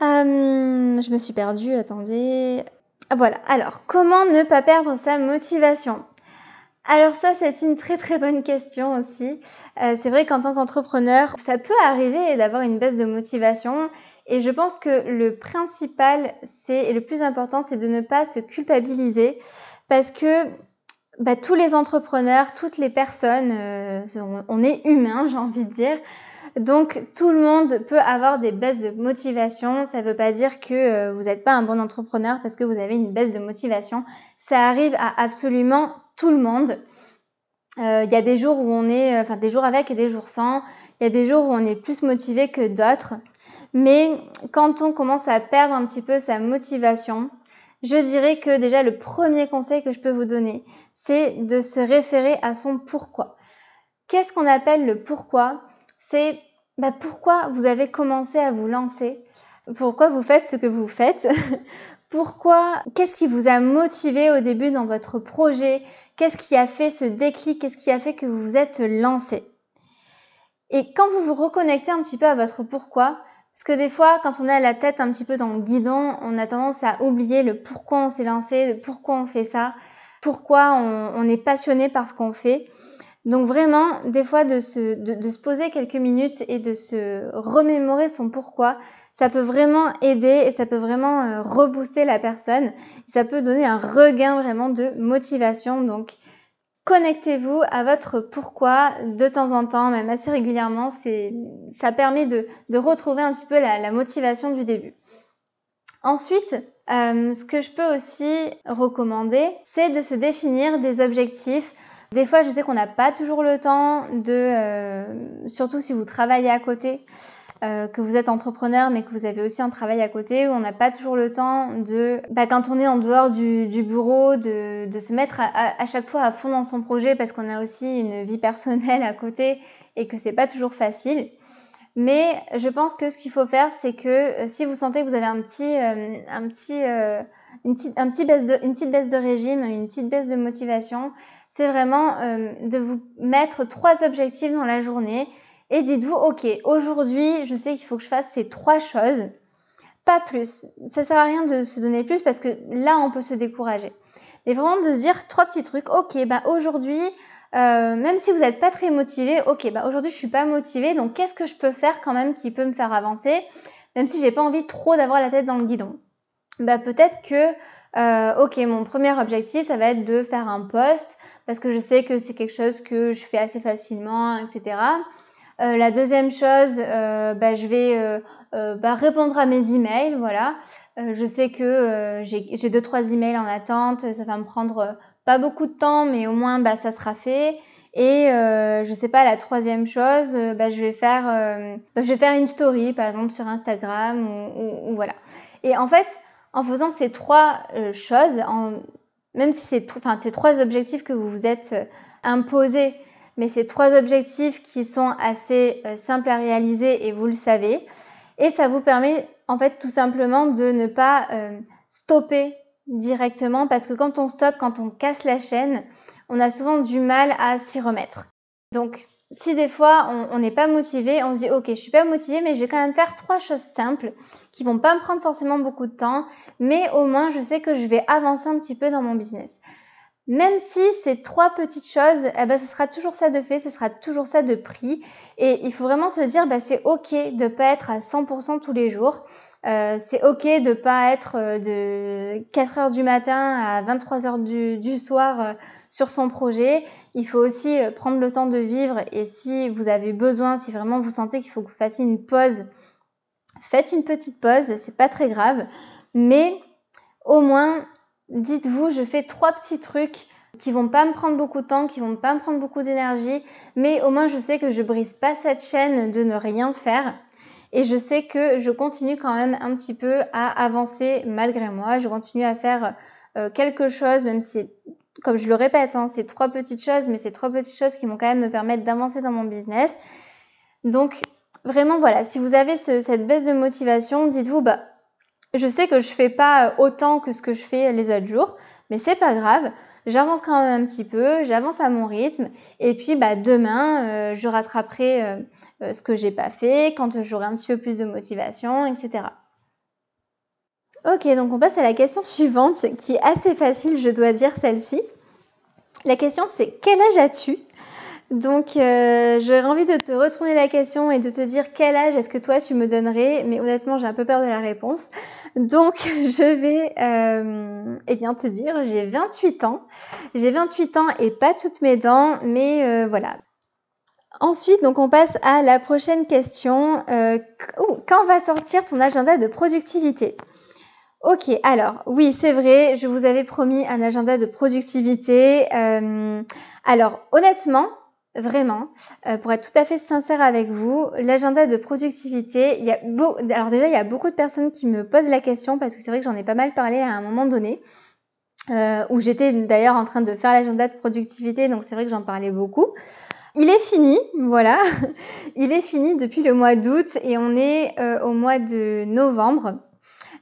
A: Euh, je me suis perdue, attendez. Ah, voilà, alors comment ne pas perdre sa motivation? Alors ça, c'est une très très bonne question aussi. Euh, c'est vrai qu'en tant qu'entrepreneur, ça peut arriver d'avoir une baisse de motivation. Et je pense que le principal, c'est et le plus important, c'est de ne pas se culpabiliser, parce que bah, tous les entrepreneurs, toutes les personnes, euh, on est humain, j'ai envie de dire. Donc tout le monde peut avoir des baisses de motivation. Ça ne veut pas dire que euh, vous n'êtes pas un bon entrepreneur parce que vous avez une baisse de motivation. Ça arrive à absolument tout le monde. Euh, il y a des jours où on est, enfin des jours avec et des jours sans. Il y a des jours où on est plus motivé que d'autres. Mais quand on commence à perdre un petit peu sa motivation, je dirais que déjà le premier conseil que je peux vous donner, c'est de se référer à son pourquoi. Qu'est-ce qu'on appelle le pourquoi? C'est bah, pourquoi vous avez commencé à vous lancer, pourquoi vous faites ce que vous faites, [LAUGHS] pourquoi, qu'est-ce qui vous a motivé au début dans votre projet, qu'est-ce qui a fait ce déclic, qu'est-ce qui a fait que vous vous êtes lancé? Et quand vous vous reconnectez un petit peu à votre pourquoi, parce que des fois, quand on a la tête un petit peu dans le guidon, on a tendance à oublier le pourquoi on s'est lancé, le pourquoi on fait ça, pourquoi on, est passionné par ce qu'on fait. Donc vraiment, des fois, de se, de, se poser quelques minutes et de se remémorer son pourquoi, ça peut vraiment aider et ça peut vraiment euh, rebooster la personne. Ça peut donner un regain vraiment de motivation. Donc, connectez-vous à votre pourquoi de temps en temps, même assez régulièrement. C'est, ça permet de, retrouver un petit peu la, la motivation du début. Ensuite, euh, ce que je peux aussi recommander, c'est de se définir des objectifs des fois, je sais qu'on n'a pas toujours le temps de, euh, surtout si vous travaillez à côté, euh, que vous êtes entrepreneur mais que vous avez aussi un travail à côté où on n'a pas toujours le temps de, bah, quand on est en dehors du, bureau, de, se mettre à, chaque fois à fond dans son projet parce qu'on a aussi une vie personnelle [LAUGHS] à côté et que c'est pas toujours facile. Mais je pense que ce qu'il faut faire, c'est que euh, si vous sentez que vous avez un petit, un petit une petite, un petit baisse de, une petite baisse de régime, une petite baisse de motivation, c'est vraiment euh, de vous mettre trois objectifs dans la journée et dites-vous, ok, aujourd'hui, je sais qu'il faut que je fasse ces trois choses, pas plus. Ça sert à rien de se donner plus parce que là, on peut se décourager. Mais vraiment de se dire trois petits trucs. Ok, bah aujourd'hui, euh, même si vous n'êtes pas très motivé, ok, bah aujourd'hui je suis pas motivé, donc qu'est-ce que je peux faire quand même qui peut me faire avancer, même si j'ai pas envie trop d'avoir la tête dans le guidon? Bah peut-être que euh, ok mon premier objectif ça va être de faire un post parce que je sais que c'est quelque chose que je fais assez facilement etc euh, la deuxième chose euh, bah, je vais euh, euh, bah, répondre à mes emails voilà. Euh, je sais que j'ai deux trois emails en attente ça va me prendre pas beaucoup de temps mais au moins bah, ça sera fait. Et je sais pas la troisième chose bah, je vais faire je vais faire une story par exemple sur Instagram ou, ou, ou voilà. Et en fait en faisant ces trois euh, choses, en, même si c'est enfin, ces trois objectifs que vous vous êtes euh, imposés, mais ces trois objectifs qui sont assez euh, simples à réaliser et vous le savez, et ça vous permet en fait tout simplement de ne pas stopper directement parce que quand on stoppe, quand on casse la chaîne, on a souvent du mal à s'y remettre. Donc si des fois on n'est pas motivé, on se dit ok je suis pas motivé mais je vais quand même faire trois choses simples qui vont pas me prendre forcément beaucoup de temps mais au moins je sais que je vais avancer un petit peu dans mon business. Même si ces trois petites choses, eh ben, ce sera toujours ça de fait, ce sera toujours ça de prix. Et il faut vraiment se dire, bah, c'est ok de pas être à 100% tous les jours. Euh, c'est ok de pas être euh, de 4 heures du matin à 23 heures du, soir euh, sur son projet. Il faut aussi prendre le temps de vivre. Et si vous avez besoin, si vraiment vous sentez qu'il faut que vous fassiez une pause, faites une petite pause. C'est pas très grave. Mais au moins, dites-vous, je fais trois petits trucs qui vont pas me prendre beaucoup de temps, qui vont pas me prendre beaucoup d'énergie, mais au moins je sais que je brise pas cette chaîne de ne rien faire. Et je sais que je continue quand même un petit peu à avancer malgré moi. Je continue à faire euh, quelque chose, même si, comme je le répète, hein, c'est trois petites choses, mais c'est trois petites choses qui vont quand même me permettre d'avancer dans mon business. Donc, vraiment, voilà, si vous avez cette baisse de motivation, dites-vous, bah, je sais que je fais pas euh, autant que ce que je fais les autres jours, mais c'est pas grave. J'avance quand même un petit peu, j'avance à mon rythme, et puis bah demain euh, je rattraperai euh, ce que j'ai pas fait quand j'aurai un petit peu plus de motivation, etc. Ok, donc on passe à la question suivante, qui est assez facile, je dois dire celle-ci. La question c'est quel âge as-tu? Donc, euh, j'aurais envie de te retourner la question et de te dire quel âge est-ce que toi tu me donnerais, mais honnêtement j'ai un peu peur de la réponse. Donc, [LAUGHS] je vais euh, eh bien te dire, j'ai 28 ans. J'ai 28 ans et pas toutes mes dents, mais euh, voilà. Ensuite, donc on passe à la prochaine question. Euh, quand va sortir ton agenda de productivité? Ok, alors oui, c'est vrai, je vous avais promis un agenda de productivité. Euh, alors honnêtement, Vraiment, euh, pour être tout à fait sincère avec vous, l'agenda de productivité, il y a beau... alors déjà il y a beaucoup de personnes qui me posent la question parce que c'est vrai que j'en ai pas mal parlé à un moment donné, euh, où j'étais d'ailleurs en train de faire l'agenda de productivité, donc c'est vrai que j'en parlais beaucoup. Il est fini, voilà, [LAUGHS] il est fini depuis le mois d'août et on est euh, au mois de novembre.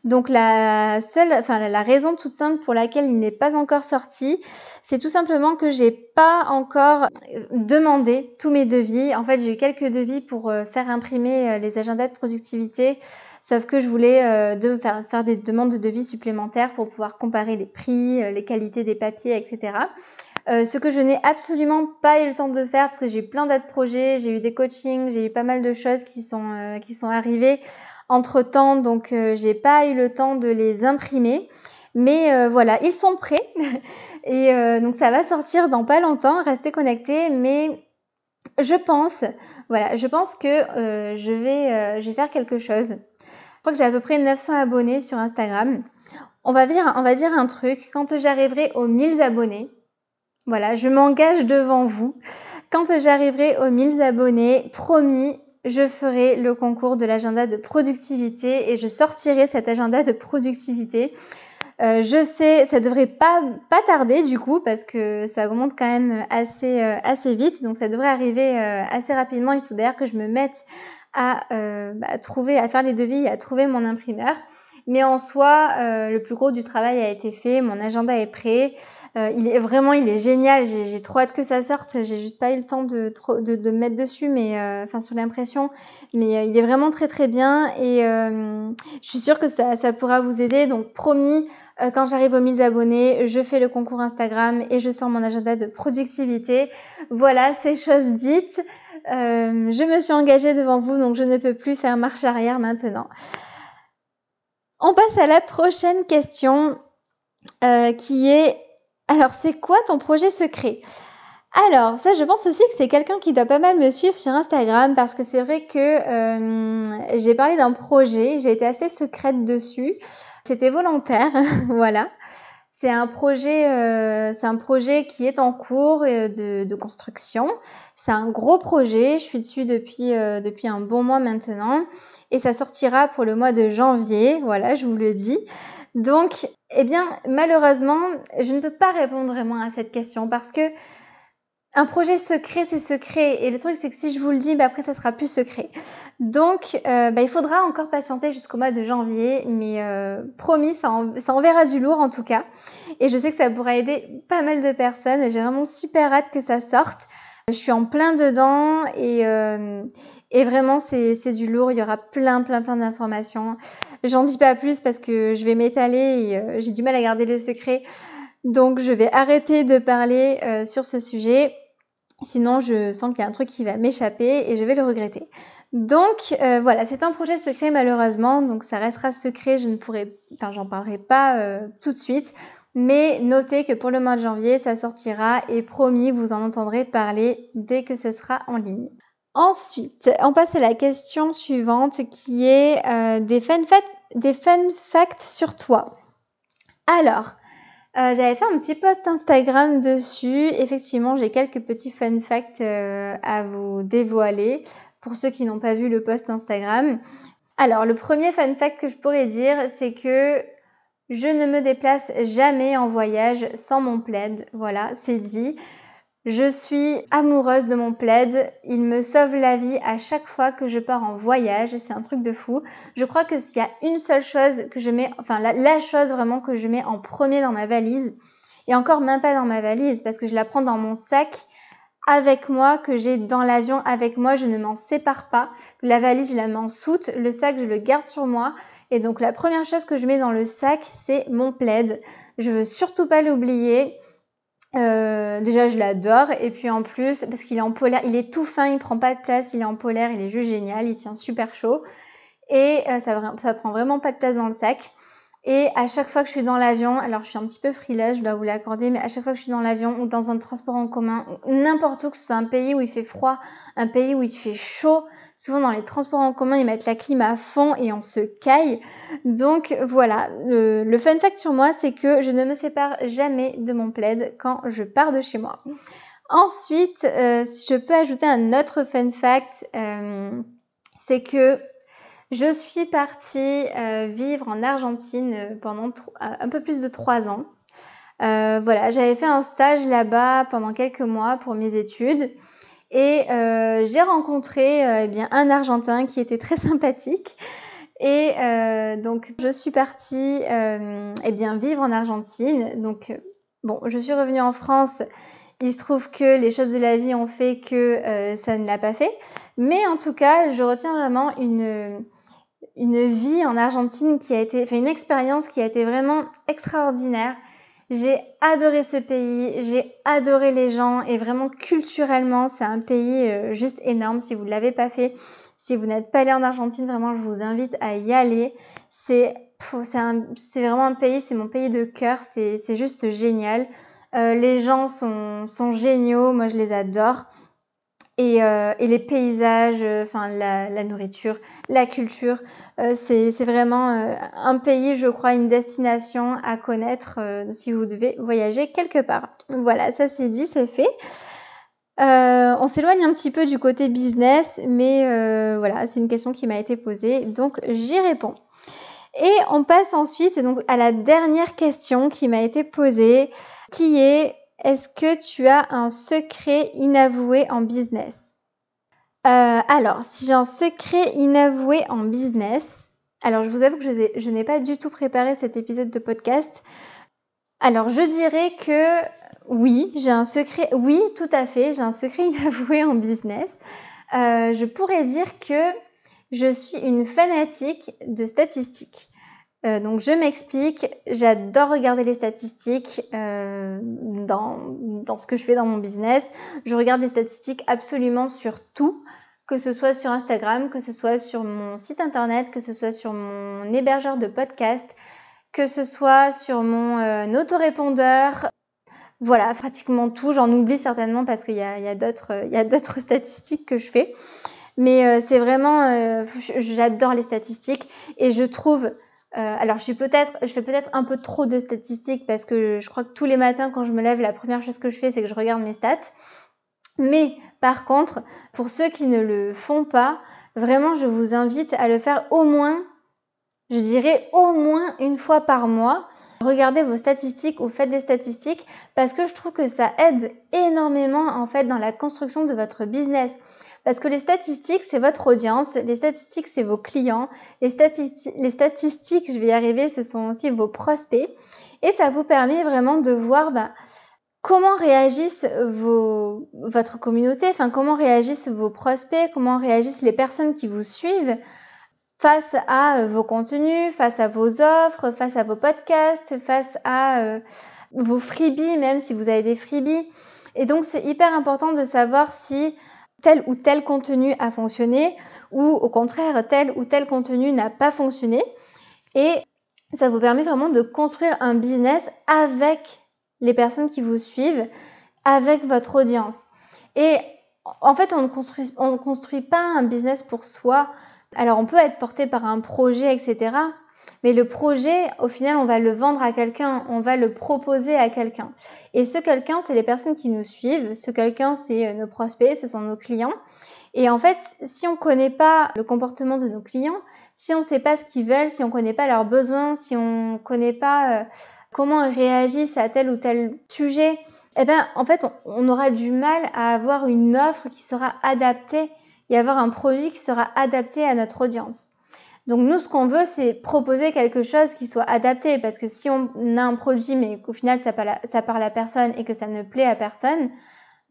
A: Donc la seule, enfin la raison toute simple pour laquelle il n'est pas encore sorti, c'est tout simplement que j'ai pas encore euh, demandé tous mes devis. En fait, j'ai eu quelques devis pour euh, faire imprimer euh, les agendas de productivité, sauf que je voulais faire, faire des demandes de devis supplémentaires pour pouvoir comparer les prix, les qualités des papiers, etc. ce que je n'ai absolument pas eu le temps de faire parce que j'ai plein d'autres projets, j'ai eu des coachings, j'ai eu pas mal de choses qui sont qui sont arrivées entre temps, donc euh, j'ai pas eu le temps de les imprimer. Mais euh, voilà, ils sont prêts. [LAUGHS] et euh, donc ça va sortir dans pas longtemps. Restez connectés. Mais je pense, voilà, je pense que je, vais, je vais faire quelque chose. Je crois que j'ai à peu près 900 abonnés sur Instagram. On va dire, on va dire un truc. Quand j'arriverai aux 1000 abonnés, voilà, je m'engage devant vous. Quand j'arriverai aux 1000 abonnés, promis, je ferai le concours de l'agenda de productivité et je sortirai cet agenda de productivité. Euh, je sais, ça devrait pas tarder du coup parce que ça augmente quand même assez euh, assez vite, donc ça devrait arriver euh, assez rapidement. Il faut d'ailleurs que je me mette à bah, trouver, à faire les devis, à trouver mon imprimeur. Mais en soi, euh, le plus gros du travail a été fait, mon agenda est prêt. Euh, il est vraiment, il est génial. J'ai trop hâte que ça sorte. J'ai juste pas eu le temps de de, de mettre dessus, mais euh, enfin sur l'impression. Mais il est vraiment très très bien et je suis sûre que ça, ça pourra vous aider. Donc promis, quand j'arrive aux 1000 abonnés, je fais le concours Instagram et je sors mon agenda de productivité. Voilà, ces choses dites. je me suis engagée devant vous, donc je ne peux plus faire marche arrière maintenant. On passe à la prochaine question euh, qui est alors c'est quoi ton projet secret? Alors, ça, je pense aussi que c'est quelqu'un qui doit pas mal me suivre sur Instagram parce que c'est vrai que euh, j'ai parlé d'un projet, j'ai été assez secrète dessus. C'était volontaire, [LAUGHS] voilà. C'est un projet, euh, c'est un projet qui est en cours de, de construction. C'est un gros projet. Je suis dessus depuis depuis un bon mois maintenant et ça sortira pour le mois de janvier. Voilà, je vous le dis. Donc, eh bien, malheureusement, je ne peux pas répondre vraiment à cette question parce que un projet secret, c'est secret. Et le truc, c'est que si je vous le dis, bah après, ça sera plus secret. Donc, euh, bah, il faudra encore patienter jusqu'au mois de janvier. Mais euh, promis, ça, enverra du lourd en tout cas. Et je sais que ça pourra aider pas mal de personnes. J'ai vraiment super hâte que ça sorte. Je suis en plein dedans et, euh, et vraiment, c'est, du lourd. Il y aura plein, plein, plein d'informations. J'en dis pas plus parce que je vais m'étaler et j'ai du mal à garder le secret. Donc, je vais arrêter de parler sur ce sujet. Sinon, je sens qu'il y a un truc qui va m'échapper et je vais le regretter. Donc, euh, voilà, c'est un projet secret malheureusement. Donc, ça restera secret. Je ne pourrai, enfin, j'en parlerai pas tout de suite. Mais notez que pour le mois de janvier, ça sortira et promis, vous en entendrez parler dès que ce sera en ligne. Ensuite, on passe à la question suivante qui est euh, des fun facts sur toi. Alors, euh, j'avais fait un petit post Instagram dessus. Effectivement, j'ai quelques petits fun facts euh, à vous dévoiler pour ceux qui n'ont pas vu le post Instagram. Alors, le premier fun fact que je pourrais dire, c'est que je ne me déplace jamais en voyage sans mon plaid. Voilà, c'est dit. Je suis amoureuse de mon plaid. Il me sauve la vie à chaque fois que je pars en voyage. C'est un truc de fou. Je crois que s'il y a une seule chose que je mets, enfin la, chose vraiment que je mets en premier dans ma valise, et encore même pas dans ma valise parce que je la prends dans mon sac avec moi, que j'ai dans l'avion avec moi, je ne m'en sépare pas. La valise, je la mets en soute, le sac, je le garde sur moi. Et donc la première chose que je mets dans le sac, c'est mon plaid. Je veux surtout pas l'oublier. Euh, déjà, je l'adore. Et puis en plus, parce qu'il est en polaire, il est tout fin, il prend pas de place, il est en polaire, il est juste génial, il tient super chaud. Et euh, ça, ça prend vraiment pas de place dans le sac. Et à chaque fois que je suis dans l'avion, alors je suis un petit peu frileuse, je dois vous l'accorder, mais à chaque fois que je suis dans l'avion ou dans un transport en commun, n'importe où, que ce soit un pays où il fait froid, un pays où il fait chaud, souvent dans les transports en commun, ils mettent la clim à fond et on se caille. Donc voilà, le, fun fact sur moi, c'est que je ne me sépare jamais de mon plaid quand je pars de chez moi. Ensuite, euh, je peux ajouter un autre fun fact, euh, c'est que je suis partie euh, vivre en Argentine euh, pendant euh, un peu plus de trois ans. Euh, voilà, j'avais fait un stage là-bas pendant quelques mois pour mes études et euh, j'ai rencontré eh bien un Argentin qui était très [LAUGHS] sympathique. Et donc je suis partie eh bien vivre en Argentine. Donc bon, je suis revenue en France. Il se trouve que les choses de la vie ont fait que ça ne l'a pas fait. Mais en tout cas, je retiens vraiment une, une vie en Argentine qui a été, fait une expérience qui a été vraiment extraordinaire. J'ai adoré ce pays, j'ai adoré les gens et vraiment culturellement, c'est un pays euh, juste énorme. Si vous ne l'avez pas fait, si vous n'êtes pas allé en Argentine, vraiment, je vous invite à y aller. C'est c'est vraiment un pays, c'est mon pays de cœur, c'est juste génial. Euh, les gens sont, sont géniaux, moi je les adore. Et, euh, et, les paysages, euh, enfin la, la, nourriture, la culture, euh, c'est vraiment un pays, je crois, une destination à connaître si vous devez voyager quelque part. Voilà, ça c'est dit, c'est fait. Euh, on s'éloigne un petit peu du côté business, mais euh, voilà, c'est une question qui m'a été posée, donc j'y réponds. Et on passe ensuite donc à la dernière question qui m'a été posée, qui est est-ce que tu as un secret inavoué en business? Euh, Alors, si j'ai un secret inavoué en business, alors je vous avoue que je, n'ai pas du tout préparé cet épisode de podcast. Alors je dirais que oui, j'ai un secret. Oui, tout à fait, j'ai un secret [LAUGHS] inavoué en business. Euh, je pourrais dire que je suis une fanatique de statistiques. Euh, donc je m'explique, j'adore regarder les statistiques euh, dans, dans ce que je fais dans mon business. Je regarde les statistiques absolument sur tout, que ce soit sur Instagram, que ce soit sur mon site internet, que ce soit sur mon hébergeur de podcast, que ce soit sur mon euh, autorépondeur. Voilà, pratiquement tout. J'en oublie certainement parce qu'il y a, y a d'autres [LAUGHS] statistiques que je fais. Mais c'est vraiment, j'adore les statistiques et je trouve euh, alors je suis peut-être, je fais peut-être un peu trop de statistiques parce que je crois que tous les matins quand je me lève, la première chose que je fais, c'est que je regarde mes stats. Mais par contre, pour ceux qui ne le font pas, vraiment, je vous invite à le faire au moins, je dirais au moins une fois par mois. Regardez vos statistiques ou faites des statistiques parce que je trouve que ça aide énormément en fait dans la construction de votre business. Parce que les statistiques, c'est votre audience, les statistiques, c'est vos clients, les, les statistiques, je vais y arriver, ce sont aussi vos prospects. Et ça vous permet vraiment de voir bah, comment réagissent vos, votre communauté, enfin comment réagissent vos prospects, comment réagissent les personnes qui vous suivent face à vos contenus, face à vos offres, face à vos podcasts, face à euh, vos freebies, même si vous avez des freebies. Et donc c'est hyper important de savoir si tel ou tel contenu a fonctionné ou au contraire tel ou tel contenu n'a pas fonctionné. Et ça vous permet vraiment de construire un business avec les personnes qui vous suivent, avec votre audience. Et en fait, on ne construit, on construit pas un business pour soi. Alors, on peut être porté par un projet, etc. Mais le projet, au final, on va le vendre à quelqu'un, on va le proposer à quelqu'un. Et ce quelqu'un, c'est les personnes qui nous suivent. Ce quelqu'un, c'est euh, nos prospects, ce sont nos clients. Et en fait, si on ne connaît pas le comportement de nos clients, si on ne sait pas ce qu'ils veulent, si on ne connaît pas leurs besoins, si on ne connaît pas euh, comment ils réagissent à tel ou tel sujet, eh ben, en fait, on, on aura du mal à avoir une offre qui sera adaptée et avoir un produit qui sera adapté à notre audience. Donc nous, ce qu'on veut, c'est proposer quelque chose qui soit adapté, parce que si on a un produit, mais qu'au final, ça parle, à, ça parle à personne et que ça ne plaît à personne,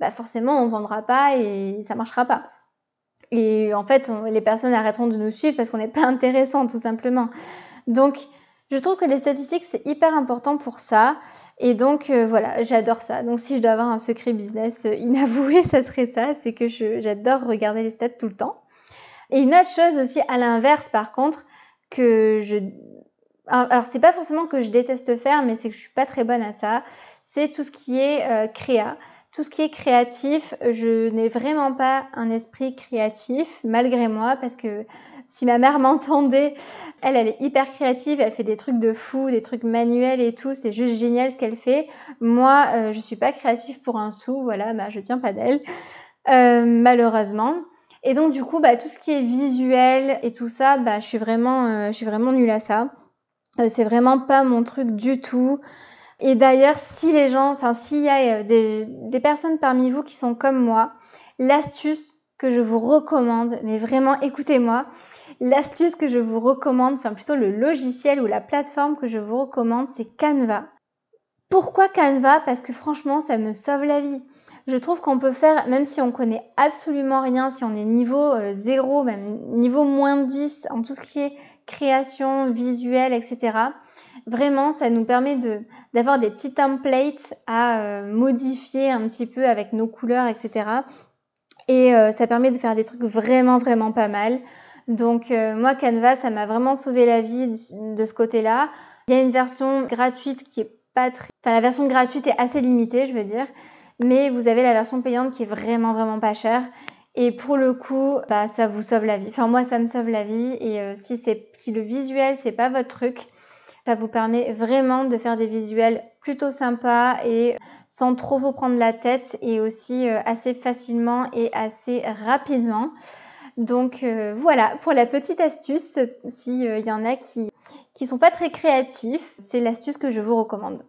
A: bah forcément, on vendra pas et ça marchera pas. Et en fait, les personnes arrêteront de nous suivre parce qu'on n'est pas intéressant, tout simplement. Donc, je trouve que les statistiques, c'est hyper important pour ça. Et donc, euh, voilà, j'adore ça. Donc, si je dois avoir un secret business euh, [LAUGHS] inavoué, ça serait ça. C'est que j'adore regarder les stats tout le temps. Et une autre chose aussi à l'inverse, par contre, que je alors c'est pas forcément que je déteste faire, mais c'est que je suis pas très bonne à ça. C'est tout ce qui est euh, créa, tout ce qui est créatif. Je n'ai vraiment pas un esprit créatif malgré moi parce que si ma mère [LAUGHS] m'entendait, elle, elle est hyper créative, elle fait des trucs de fou, des trucs manuels et tout. C'est juste génial ce qu'elle fait. Moi, euh, je suis pas créative pour un sou, voilà, bah je tiens pas d'elle, euh, malheureusement. Et donc du coup, bah, tout ce qui est visuel et tout ça, bah, je suis vraiment, euh, je suis vraiment nulle à ça. Euh, c'est vraiment pas mon truc du tout. Et d'ailleurs, si les gens, enfin s'il y a euh, des, des personnes parmi vous qui sont comme moi, l'astuce que je vous recommande, mais vraiment écoutez-moi, l'astuce que je vous recommande, enfin plutôt le logiciel ou la plateforme que je vous recommande, c'est Canva. Pourquoi Canva? Parce que franchement, ça me sauve la vie. Je trouve qu'on peut faire, même si on connaît absolument rien, si on est niveau 0, euh, même niveau moins 10 en tout ce qui est création, visuel, etc. Vraiment, ça nous permet de d'avoir des petits templates à euh, modifier un petit peu avec nos couleurs, etc. Et euh, ça permet de faire des trucs vraiment, vraiment pas mal. Donc moi, Canva, ça m'a vraiment sauvé la vie de ce côté-là. Il y a une version gratuite qui est pas très... Enfin, la version gratuite est assez limitée, je veux dire mais vous avez la version payante qui est vraiment vraiment pas chère. Et pour le coup, bah, ça vous sauve la vie. Enfin, moi, ça me sauve la vie. Et euh, si c'est, si le visuel, c'est pas votre truc, ça vous permet vraiment de faire des visuels plutôt sympa et sans trop vous prendre la tête et aussi euh, assez facilement et assez rapidement. Donc euh, voilà pour la petite astuce s'il y en a qui qui sont pas très créatifs, c'est l'astuce que je vous recommande.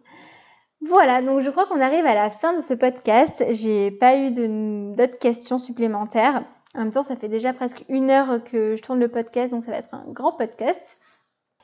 A: Voilà, donc je crois qu'on arrive à la fin de ce podcast. J'ai pas eu d'autres questions supplémentaires. En même temps, ça fait déjà presque une heure que je tourne le podcast, donc ça va être un grand podcast.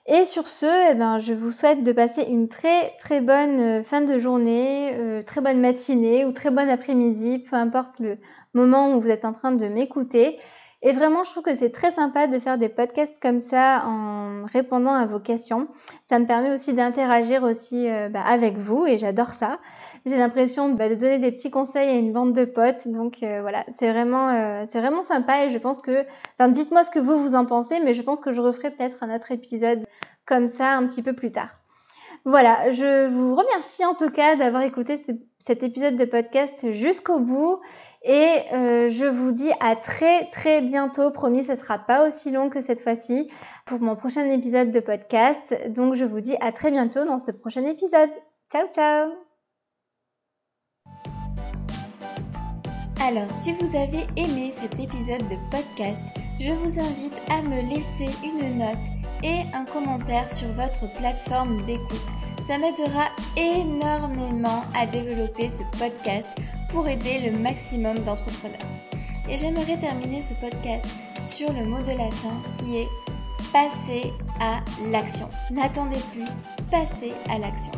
A: Et sur ce, eh ben, je vous souhaite de passer une très très bonne euh, fin de journée, euh, très bonne matinée ou très bon après-midi, peu importe le moment où vous êtes en train de m'écouter. Et vraiment, je trouve que c'est très sympa de faire des podcasts comme ça en répondant à vos questions. Ça me permet aussi d'interagir aussi euh, bah, avec vous et j'adore ça. J'ai l'impression bah, de donner des petits conseils à une bande de potes. Donc euh, voilà, c'est vraiment, euh, c'est vraiment sympa et je pense que, enfin, dites-moi ce que vous vous en pensez, mais je pense que je referai peut-être un autre épisode comme ça un petit peu plus tard. Voilà, je vous remercie en tout cas d'avoir écouté cet épisode de podcast jusqu'au bout et euh, je vous dis à très très bientôt. Promis, ça sera pas aussi long que cette fois-ci pour mon prochain épisode de podcast. Donc je vous dis à très bientôt dans ce prochain épisode. Ciao ciao
B: Alors, si vous avez aimé cet épisode de podcast, je vous invite à me laisser une note et un commentaire sur votre plateforme d'écoute. Ça m'aidera énormément à développer ce podcast pour aider le maximum d'entrepreneurs. Et j'aimerais terminer ce podcast sur le mot de la fin qui est passer à l'action. N'attendez plus, passez à l'action.